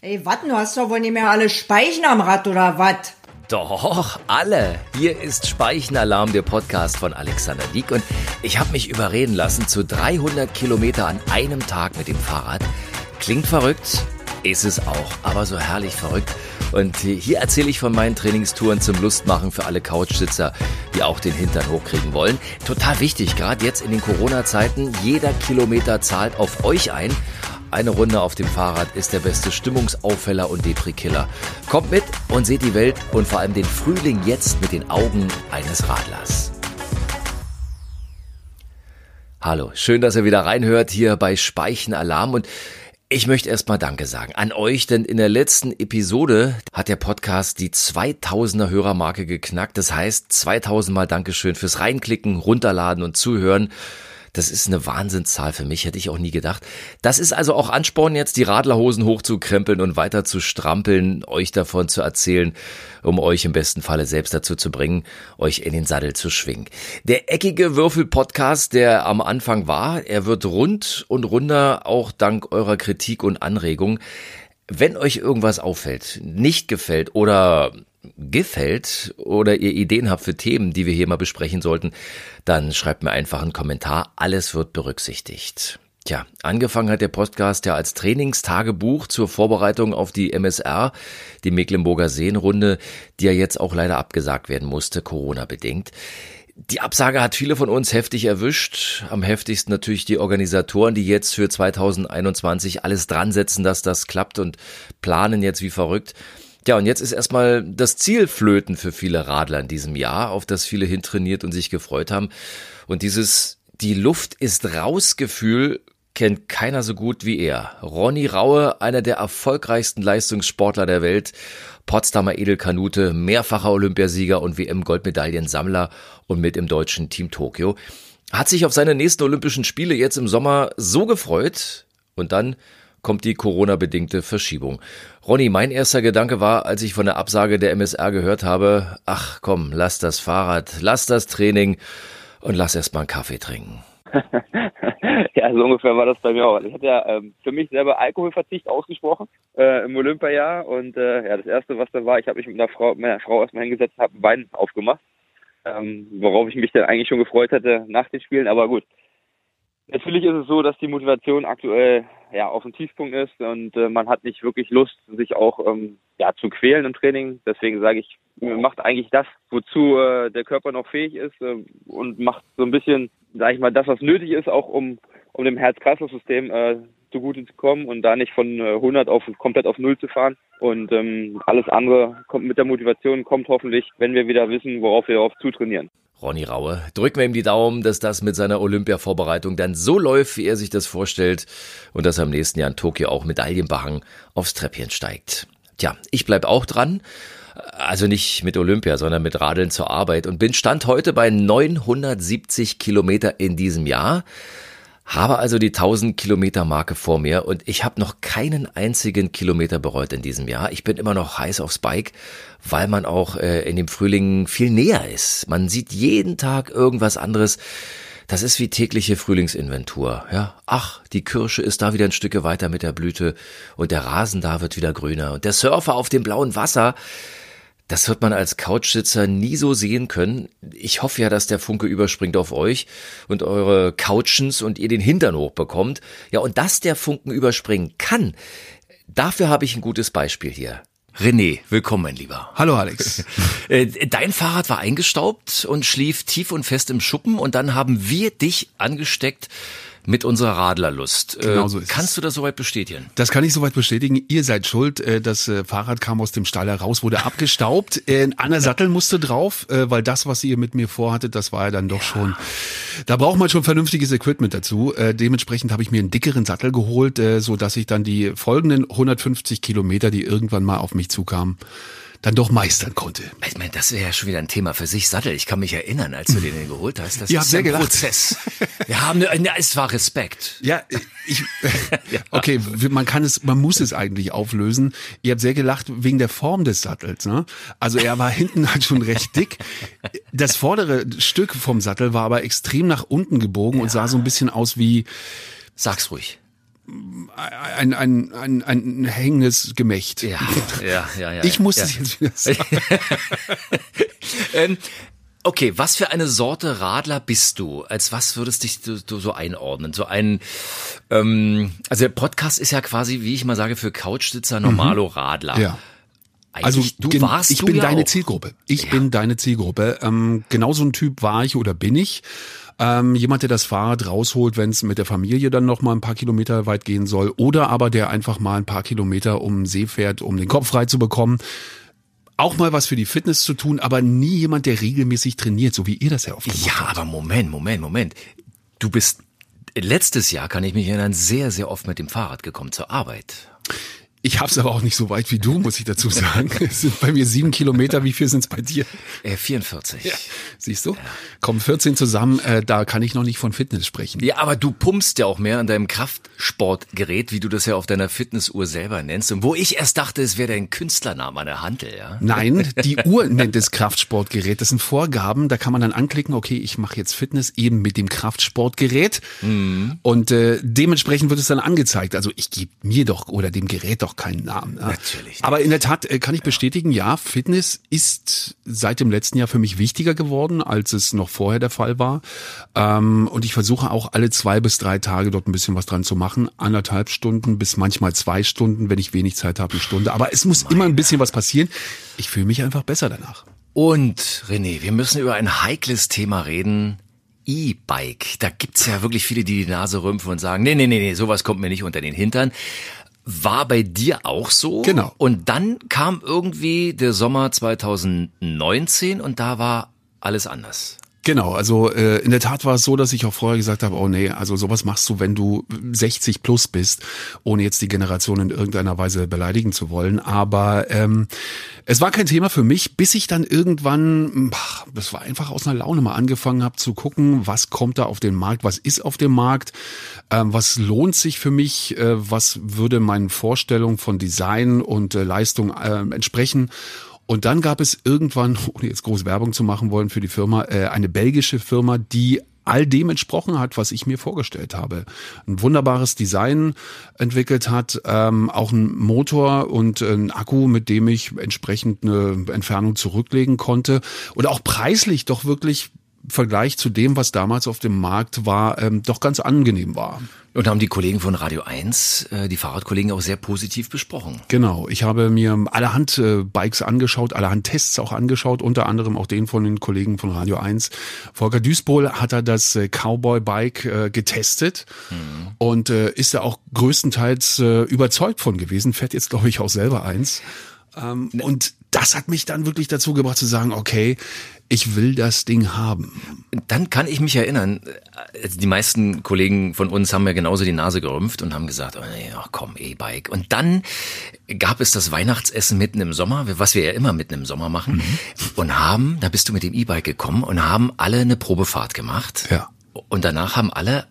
Ey, warten, du hast doch wohl nicht mehr alle Speichen am Rad oder was? Doch, alle. Hier ist Speichenalarm, der Podcast von Alexander Dieck. Und ich habe mich überreden lassen zu 300 Kilometer an einem Tag mit dem Fahrrad. Klingt verrückt, ist es auch, aber so herrlich verrückt. Und hier erzähle ich von meinen Trainingstouren zum Lustmachen für alle Couchsitzer, die auch den Hintern hochkriegen wollen. Total wichtig, gerade jetzt in den Corona-Zeiten. Jeder Kilometer zahlt auf euch ein. Eine Runde auf dem Fahrrad ist der beste Stimmungsauffäller und Depri-Killer. Kommt mit und seht die Welt und vor allem den Frühling jetzt mit den Augen eines Radlers. Hallo, schön, dass ihr wieder reinhört hier bei Speichenalarm und ich möchte erstmal Danke sagen an euch, denn in der letzten Episode hat der Podcast die 2000er Hörermarke geknackt. Das heißt 2000 mal Dankeschön fürs Reinklicken, Runterladen und Zuhören. Das ist eine Wahnsinnszahl für mich, hätte ich auch nie gedacht. Das ist also auch Ansporn, jetzt die Radlerhosen hochzukrempeln und weiter zu strampeln, euch davon zu erzählen, um euch im besten Falle selbst dazu zu bringen, euch in den Sattel zu schwingen. Der eckige Würfel-Podcast, der am Anfang war, er wird rund und runder, auch dank eurer Kritik und Anregung. Wenn euch irgendwas auffällt, nicht gefällt oder gefällt oder ihr Ideen habt für Themen, die wir hier mal besprechen sollten, dann schreibt mir einfach einen Kommentar. Alles wird berücksichtigt. Tja, angefangen hat der Podcast ja als Trainingstagebuch zur Vorbereitung auf die MSR, die Mecklenburger Seenrunde, die ja jetzt auch leider abgesagt werden musste, Corona bedingt. Die Absage hat viele von uns heftig erwischt. Am heftigsten natürlich die Organisatoren, die jetzt für 2021 alles dran setzen, dass das klappt und planen jetzt wie verrückt. Ja, und jetzt ist erstmal das Ziel flöten für viele Radler in diesem Jahr, auf das viele hintrainiert und sich gefreut haben. Und dieses Die Luft ist raus Gefühl kennt keiner so gut wie er. Ronny Raue, einer der erfolgreichsten Leistungssportler der Welt, Potsdamer Edelkanute, mehrfacher Olympiasieger und WM-Goldmedaillensammler und mit im deutschen Team Tokio, hat sich auf seine nächsten Olympischen Spiele jetzt im Sommer so gefreut und dann kommt die Corona-bedingte Verschiebung. Ronny, mein erster Gedanke war, als ich von der Absage der MSR gehört habe, ach komm, lass das Fahrrad, lass das Training und lass erst mal einen Kaffee trinken. ja, so ungefähr war das bei mir auch. Ich hatte ja ähm, für mich selber Alkoholverzicht ausgesprochen äh, im Olympiajahr und äh, ja, das erste, was da war, ich habe mich mit einer Frau, mit einer Frau erstmal hingesetzt, habe Wein aufgemacht, ähm, worauf ich mich dann eigentlich schon gefreut hätte nach den Spielen, aber gut. Natürlich ist es so, dass die Motivation aktuell ja auf dem Tiefpunkt ist und äh, man hat nicht wirklich Lust, sich auch ähm, ja zu quälen im Training. Deswegen sage ich, macht eigentlich das, wozu äh, der Körper noch fähig ist äh, und macht so ein bisschen, sage ich mal, das, was nötig ist, auch um um dem Herz-Kreislauf-System äh, zugute zu kommen und da nicht von äh, 100 auf komplett auf Null zu fahren. Und ähm, alles andere kommt mit der Motivation, kommt hoffentlich, wenn wir wieder wissen, worauf wir auf zutrainieren. Ronny Raue. Drücken wir ihm die Daumen, dass das mit seiner Olympia-Vorbereitung dann so läuft, wie er sich das vorstellt und dass er im nächsten Jahr in Tokio auch Medaillenbehang aufs Treppchen steigt. Tja, ich bleib auch dran. Also nicht mit Olympia, sondern mit Radeln zur Arbeit und bin Stand heute bei 970 Kilometer in diesem Jahr. Habe also die 1000 Kilometer Marke vor mir und ich habe noch keinen einzigen Kilometer bereut in diesem Jahr. Ich bin immer noch heiß aufs Bike, weil man auch äh, in dem Frühling viel näher ist. Man sieht jeden Tag irgendwas anderes. Das ist wie tägliche Frühlingsinventur. Ja, ach, die Kirsche ist da wieder ein Stücke weiter mit der Blüte und der Rasen da wird wieder grüner und der Surfer auf dem blauen Wasser. Das wird man als Couchsitzer nie so sehen können. Ich hoffe ja, dass der Funke überspringt auf euch und eure Couchens und ihr den Hintern hochbekommt. Ja, und dass der Funken überspringen kann, dafür habe ich ein gutes Beispiel hier. René, willkommen, mein Lieber. Hallo, Alex. Äh, dein Fahrrad war eingestaubt und schlief tief und fest im Schuppen und dann haben wir dich angesteckt mit unserer Radlerlust. Genau so ist Kannst es. du das soweit bestätigen? Das kann ich soweit bestätigen. Ihr seid schuld. Äh, Das äh, Fahrrad kam aus dem Stall heraus, wurde abgestaubt. Äh, Anna Sattel musste drauf, äh, weil das, was ihr mit mir vorhattet, das war ja dann doch schon. Da braucht man schon vernünftiges Equipment dazu. Äh, Dementsprechend habe ich mir einen dickeren Sattel geholt, äh, so dass ich dann die folgenden 150 Kilometer, die irgendwann mal auf mich zukamen, dann doch meistern konnte. Ich meine, das wäre ja schon wieder ein Thema für sich. Sattel, ich kann mich erinnern, als du den geholt hast. Das Ihr ist habt sehr ein gelacht. Prozess. Wir haben, eine, ne, es war Respekt. Ja, ich, okay, man kann es, man muss es eigentlich auflösen. Ihr habt sehr gelacht wegen der Form des Sattels, ne? Also er war hinten halt schon recht dick. Das vordere Stück vom Sattel war aber extrem nach unten gebogen und sah so ein bisschen aus wie, Sag's ruhig. Ein, ein, ein, ein hängendes Gemächt. Ja, ja, ja, ja. Ich muss ja. es jetzt wieder sagen. ähm, okay, was für eine Sorte Radler bist du? Als was würdest dich du, du so einordnen? So ein, ähm, also der Podcast ist ja quasi, wie ich mal sage, für Couchsitzer normalo Radler. Mhm. Ja. Also du gen- warst ich du bin ja deine auch. Zielgruppe. Ich Ja. bin deine Zielgruppe. Ähm, genau so ein Typ war ich oder bin ich. Ähm, jemand, der das Fahrrad rausholt, wenn es mit der Familie dann noch mal ein paar Kilometer weit gehen soll, oder aber der einfach mal ein paar Kilometer um den See fährt, um den Kopf frei zu bekommen. Auch mal was für die Fitness zu tun, aber nie jemand, der regelmäßig trainiert, so wie ihr das ja oft gemacht Ja, aber Moment, Moment, Moment. Du bist letztes Jahr, kann ich mich erinnern, sehr, sehr oft mit dem Fahrrad gekommen zur Arbeit. Ich hab's aber auch nicht so weit wie du, muss ich dazu sagen. Es sind bei mir sieben Kilometer. Wie viel sind's bei dir? Äh, 44. Siehst du? Kommen 14 zusammen. Äh, da kann ich noch nicht von Fitness sprechen. Ja, aber du pumpst ja auch mehr an deinem Kraftsportgerät, wie du das ja auf deiner Fitnessuhr selber nennst. Und wo ich erst dachte, es wäre dein Künstlername an der Hantel, ja. Nein, die Uhr nennt es Kraftsportgerät. Das sind Vorgaben, da kann man dann anklicken, okay, ich mache jetzt Fitness eben mit dem Kraftsportgerät. Und äh, dementsprechend wird es dann angezeigt. Also ich gebe mir doch oder dem Gerät doch keinen Namen. Ne? Natürlich nicht. Aber in der Tat äh, kann ich bestätigen, ja, Fitness ist seit dem letzten Jahr für mich wichtiger geworden, als es noch vorher der Fall war. Ähm, und ich versuche auch alle zwei bis drei Tage dort ein bisschen was dran zu machen. Anderthalb Stunden bis manchmal zwei Stunden, wenn ich wenig Zeit habe, eine Stunde. Aber es muss immer ein bisschen was passieren. Ich fühle mich einfach besser danach. Und René, wir müssen über ein heikles Thema reden. E-Bike. Da gibt's ja wirklich viele, die die Nase rümpfen und sagen, nee, nee, nee, nee, sowas kommt mir nicht unter den Hintern. War bei dir auch so? Genau. Und dann kam irgendwie der Sommer 2019 und da war alles anders. Genau, also äh, in der Tat war es so, dass ich auch vorher gesagt habe, oh nee, also sowas machst du, wenn du 60 plus bist, ohne jetzt die Generation in irgendeiner Weise beleidigen zu wollen. Aber ähm, es war kein Thema für mich, bis ich dann irgendwann, ach, das war einfach aus einer Laune mal angefangen habe zu gucken, was kommt da auf den Markt, was ist auf dem Markt, ähm, was lohnt sich für mich, äh, was würde meinen Vorstellungen von Design und äh, Leistung äh, entsprechen. Und dann gab es irgendwann, ohne jetzt groß Werbung zu machen wollen für die Firma, äh, eine belgische Firma, die all dem entsprochen hat, was ich mir vorgestellt habe. Ein wunderbares Design entwickelt hat, ähm, auch ein Motor und ein Akku, mit dem ich entsprechend eine Entfernung zurücklegen konnte und auch preislich doch wirklich Vergleich zu dem, was damals auf dem Markt war, ähm, doch ganz angenehm war. Und haben die Kollegen von Radio 1, äh, die Fahrradkollegen, auch sehr positiv besprochen. Genau, ich habe mir allerhand äh, Bikes angeschaut, allerhand Tests auch angeschaut, unter anderem auch den von den Kollegen von Radio 1. Volker Duisbol hat er das äh, Cowboy-Bike äh, getestet und äh, ist da auch größtenteils äh, überzeugt von gewesen, fährt jetzt glaube ich auch selber eins. Ähm, und das hat mich dann wirklich dazu gebracht zu sagen, okay, ich will das Ding haben. Dann kann ich mich erinnern, äh, die meisten Kollegen von uns haben ja genauso die Nase gerümpft und haben gesagt, oh nee, ach komm, E-Bike. Und dann gab es das Weihnachtsessen mitten im Sommer, was wir ja immer mitten im Sommer machen, und haben, da bist du mit dem E-Bike gekommen und haben alle eine Probefahrt gemacht. Ja. Und danach haben alle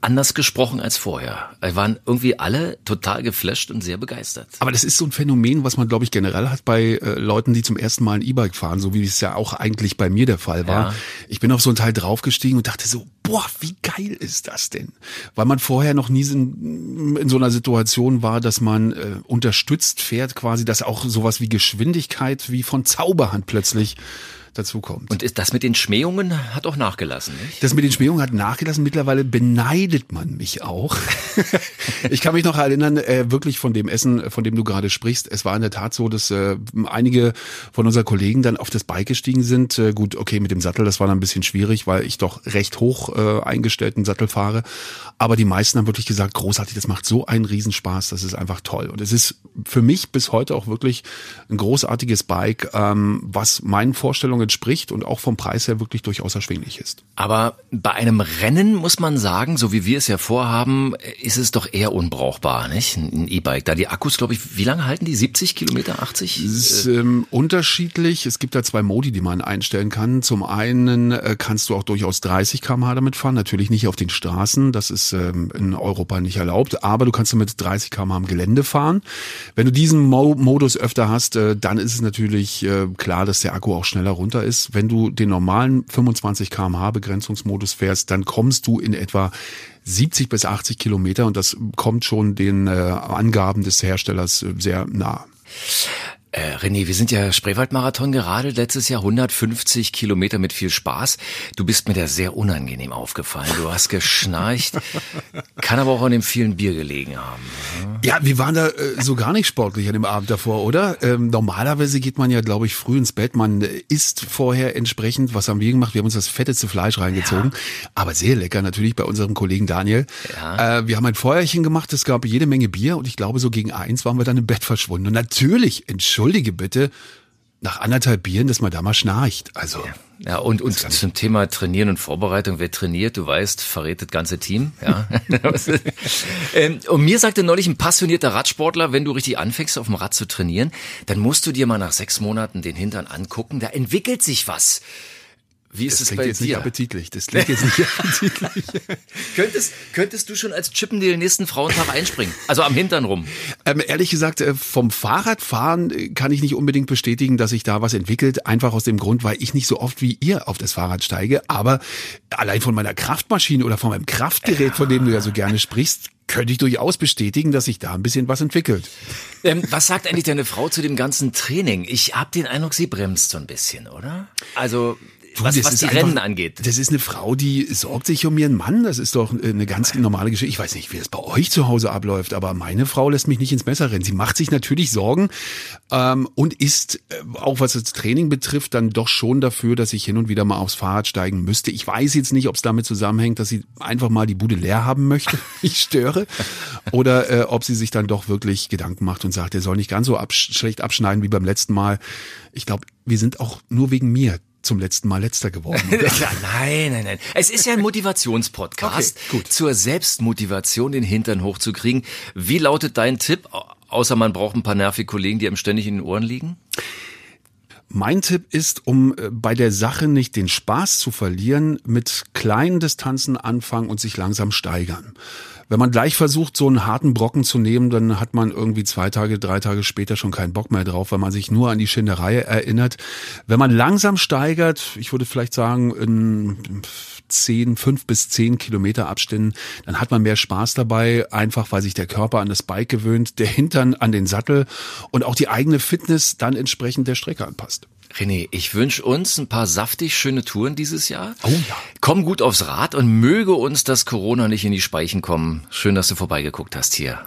anders gesprochen als vorher. Wir waren irgendwie alle total geflasht und sehr begeistert. Aber das ist so ein Phänomen, was man, glaube ich, generell hat bei äh, Leuten, die zum ersten Mal ein E-Bike fahren, so wie es ja auch eigentlich bei mir der Fall war. Ja. Ich bin auf so ein Teil draufgestiegen und dachte so, boah, wie geil ist das denn? Weil man vorher noch nie in, in so einer Situation war, dass man äh, unterstützt fährt quasi, dass auch sowas wie Geschwindigkeit wie von Zauberhand plötzlich dazu kommt. Und ist das mit den Schmähungen hat auch nachgelassen, nicht? Das mit den Schmähungen hat nachgelassen. Mittlerweile beneidet man mich auch. ich kann mich noch erinnern, äh, wirklich von dem Essen, von dem du gerade sprichst. Es war in der Tat so, dass äh, einige von unseren Kollegen dann auf das Bike gestiegen sind. Äh, gut, okay, mit dem Sattel, das war dann ein bisschen schwierig, weil ich doch recht hoch äh, eingestellten Sattel fahre. Aber die meisten haben wirklich gesagt, großartig, das macht so einen Riesenspaß, das ist einfach toll. Und es ist für mich bis heute auch wirklich ein großartiges Bike, ähm, was meinen Vorstellungen entspricht und auch vom Preis her wirklich durchaus erschwinglich ist. Aber bei einem Rennen muss man sagen, so wie wir es ja vorhaben, ist es doch eher unbrauchbar, nicht? Ein E-Bike. Da die Akkus, glaube ich, wie lange halten die? 70 Kilometer, 80? Es ist ähm, unterschiedlich. Es gibt da zwei Modi, die man einstellen kann. Zum einen äh, kannst du auch durchaus 30 km/h damit fahren. Natürlich nicht auf den Straßen, das ist ähm, in Europa nicht erlaubt, aber du kannst damit 30 km am Gelände fahren. Wenn du diesen Mo Modus öfter hast, äh, dann ist es natürlich äh, klar, dass der Akku auch schneller runter ist. Wenn du den normalen 25 km/h Begrenzungsmodus fährst, dann kommst du in etwa 70 bis 80 Kilometer und das kommt schon den äh, Angaben des Herstellers äh, sehr nah. Äh, René, wir sind ja Spreewaldmarathon geradelt, letztes Jahr 150 Kilometer mit viel Spaß. Du bist mir da sehr unangenehm aufgefallen. Du hast geschnarcht, kann aber auch an dem vielen Bier gelegen haben. Ja, wir waren da äh, so gar nicht sportlich an dem Abend davor, oder? Ähm, normalerweise geht man ja, glaube ich, früh ins Bett. Man äh, isst vorher entsprechend. Was haben wir gemacht? Wir haben uns das fetteste Fleisch reingezogen. Ja. Aber sehr lecker natürlich bei unserem Kollegen Daniel. Ja. Äh, wir haben ein Feuerchen gemacht. Es gab jede Menge Bier und ich glaube, so gegen eins waren wir dann im Bett verschwunden. Und natürlich, Entschuldigung, entschuldige bitte, nach anderthalb Bieren, dass man da mal schnarcht. Also. Ja, ja und, und zum Thema Trainieren und Vorbereitung, wer trainiert, du weißt, verrät das ganze Team. Ja. Ähm, und mir sagte neulich ein passionierter Radsportler, wenn du richtig anfängst, auf dem Rad zu trainieren, dann musst du dir mal nach sechs Monaten den Hintern angucken, da entwickelt sich was. Wie ist das es bei jetzt dir? Nicht appetitlich. Das klingt jetzt nicht appetitlich. könntest, könntest du schon als Chippendale nächsten Frauentag einspringen? Also am Hintern rum? Ähm, ehrlich gesagt, äh, vom Fahrradfahren äh, kann ich nicht unbedingt bestätigen, dass sich da was entwickelt. Einfach aus dem Grund, weil ich nicht so oft wie ihr auf das Fahrrad steige. Aber allein von meiner Kraftmaschine oder von meinem Kraftgerät, von dem du ja so gerne sprichst, könnte ich durchaus bestätigen, dass sich da ein bisschen was entwickelt. Ähm, was sagt eigentlich deine Frau zu dem ganzen Training? Ich habe den Eindruck, sie bremst so ein bisschen, oder? Also was, was die einfach, Rennen angeht. Das ist eine Frau, die sorgt sich um ihren Mann. Das ist doch eine ganz normale Geschichte. Ich weiß nicht, wie es bei euch zu Hause abläuft, aber meine Frau lässt mich nicht ins Messer rennen. Sie macht sich natürlich Sorgen ähm, und ist, äh, auch was das Training betrifft, dann doch schon dafür, dass ich hin und wieder mal aufs Fahrrad steigen müsste. Ich weiß jetzt nicht, ob es damit zusammenhängt, dass sie einfach mal die Bude leer haben möchte, ich störe, oder äh, ob sie sich dann doch wirklich Gedanken macht und sagt, er soll nicht ganz so absch schlecht abschneiden wie beim letzten Mal. Ich glaube, wir sind auch nur wegen mir zum letzten Mal letzter geworden. nein, nein, nein. Es ist ja ein Motivationspodcast okay, zur Selbstmotivation den Hintern hochzukriegen. Wie lautet dein Tipp? Außer man braucht ein paar nervige Kollegen, die einem ständig in den Ohren liegen? Mein Tipp ist, um äh, bei der Sache nicht den Spaß zu verlieren, mit kleinen Distanzen anfangen und sich langsam steigern. Wenn man gleich versucht, so einen harten Brocken zu nehmen, dann hat man irgendwie zwei Tage, drei Tage später schon keinen Bock mehr drauf, weil man sich nur an die Schinderei erinnert. Wenn man langsam steigert, ich würde vielleicht sagen, in zehn, fünf bis zehn Kilometer Abständen, dann hat man mehr Spaß dabei, einfach weil sich der Körper an das Bike gewöhnt, der Hintern an den Sattel und auch die eigene Fitness dann entsprechend der Strecke anpasst. René, ich wünsche uns ein paar saftig schöne Touren dieses Jahr. Oh ja. Komm gut aufs Rad und möge uns das Corona nicht in die Speichen kommen. Schön, dass du vorbeigeguckt hast hier.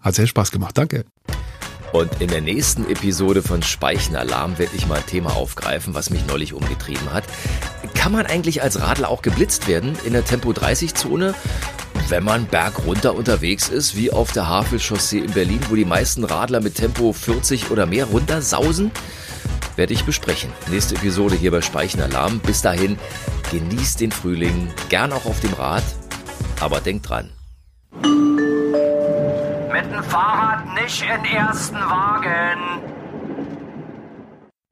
Hat sehr Spaß gemacht, danke. Und in der nächsten Episode von Speichenalarm werde ich mal ein Thema aufgreifen, was mich neulich umgetrieben hat. Kann man eigentlich als Radler auch geblitzt werden in der Tempo 30 Zone? Wenn man bergunter unterwegs ist, wie auf der Havelchaussee in Berlin, wo die meisten Radler mit Tempo 40 oder mehr runtersausen? werde ich besprechen. Nächste Episode hier bei Speichenalarm. Bis dahin, genießt den Frühling, gern auch auf dem Rad, aber denkt dran. Fahrrad nicht in ersten Wagen.